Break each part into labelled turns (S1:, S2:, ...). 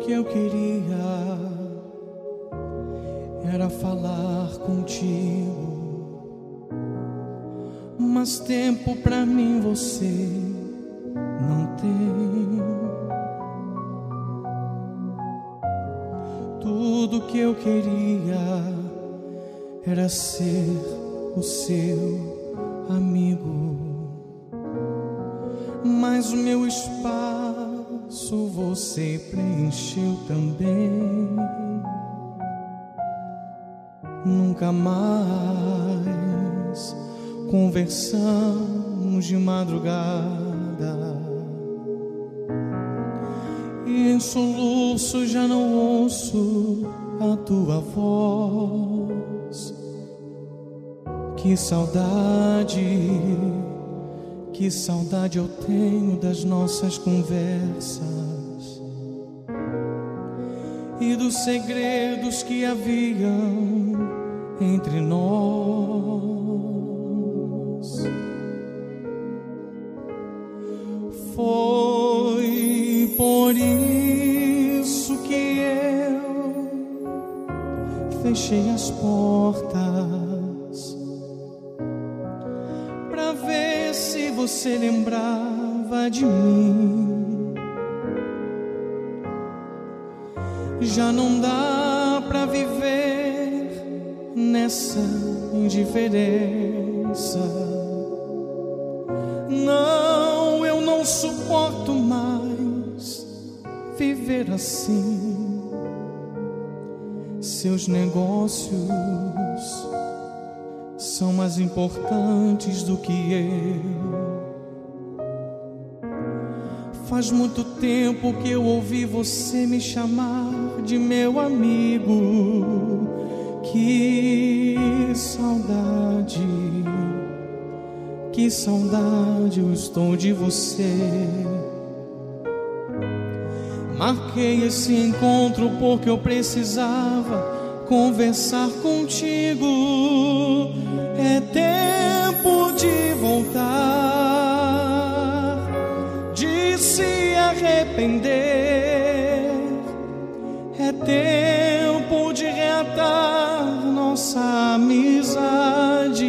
S1: que eu queria era falar contigo, mas tempo pra mim você não tem. Tudo que eu queria era ser o seu amigo, mas o meu espaço você preencheu também. Nunca mais conversamos de madrugada. E em soluço já não ouço a tua voz. Que saudade, que saudade eu tenho das nossas conversas e dos segredos que haviam entre nós. Foi por isso que eu fechei as portas você lembrava de mim. Já não dá para viver nessa indiferença. Não, eu não suporto mais viver assim. Seus negócios são mais importantes do que eu. Faz muito tempo que eu ouvi você me chamar de meu amigo. Que saudade, que saudade eu estou de você. Marquei esse encontro porque eu precisava conversar contigo. É tempo de voltar, arrepender é tempo de reatar nossa amizade.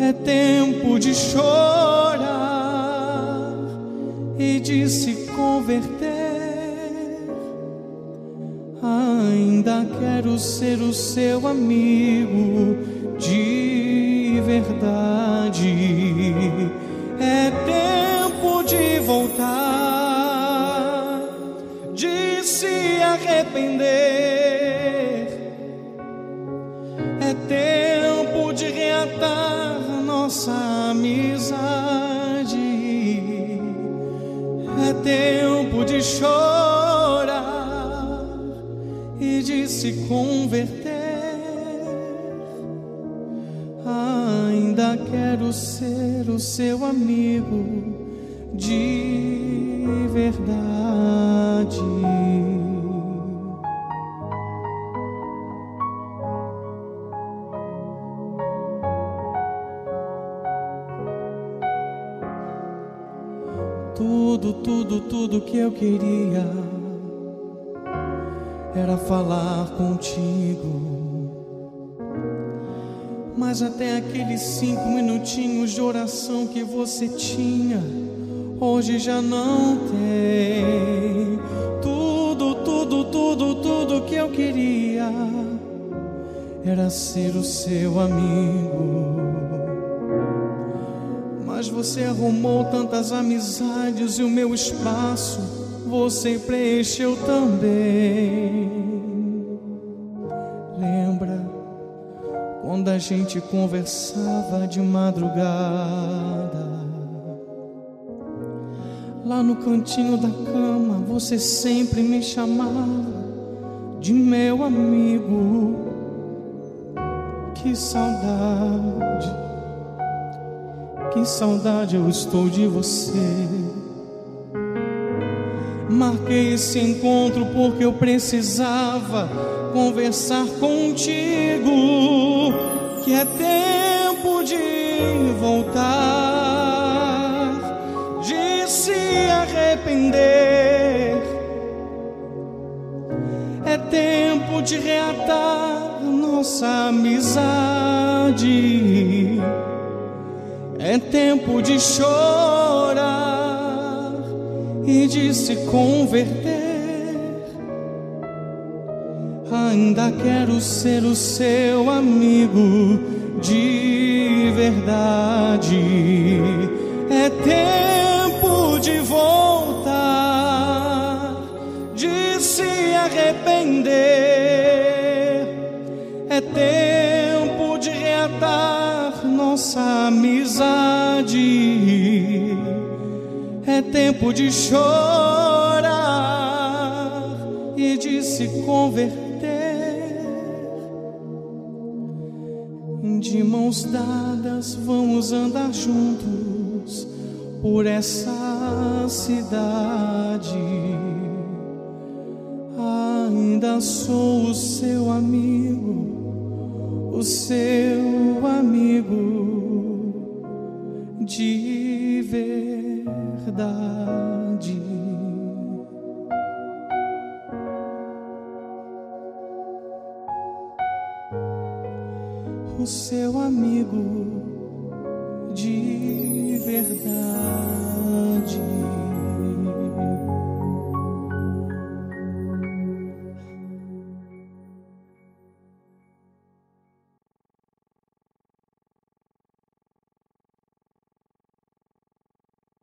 S1: É tempo de chorar e de se converter. Ainda quero ser o seu amigo de verdade. É tempo de voltar arrepender. É tempo de reatar nossa amizade. É tempo de chorar e de se converter. Ainda quero ser o seu amigo de verdade. Tudo, tudo, tudo que eu queria era falar contigo. Mas até aqueles cinco minutinhos de oração que você tinha, hoje já não tem. Tudo, tudo, tudo, tudo que eu queria era ser o seu amigo mas você arrumou tantas amizades e o meu espaço você preencheu também. Lembra quando a gente conversava de madrugada? Lá no cantinho da cama você sempre me chamava de meu amigo. Que saudade que saudade eu estou de você. Marquei esse encontro porque eu precisava conversar contigo. Que é tempo de voltar, de reatar nossa amizade. É tempo de chorar e de se converter. Ainda quero ser o seu amigo de verdade. É tempo de reatar nossa amizade. É tempo de chorar e de se converter. De mãos dadas vamos andar juntos por essa cidade. Ainda sou o seu amigo, o seu amigo de verdade. o seu amigo de verdade.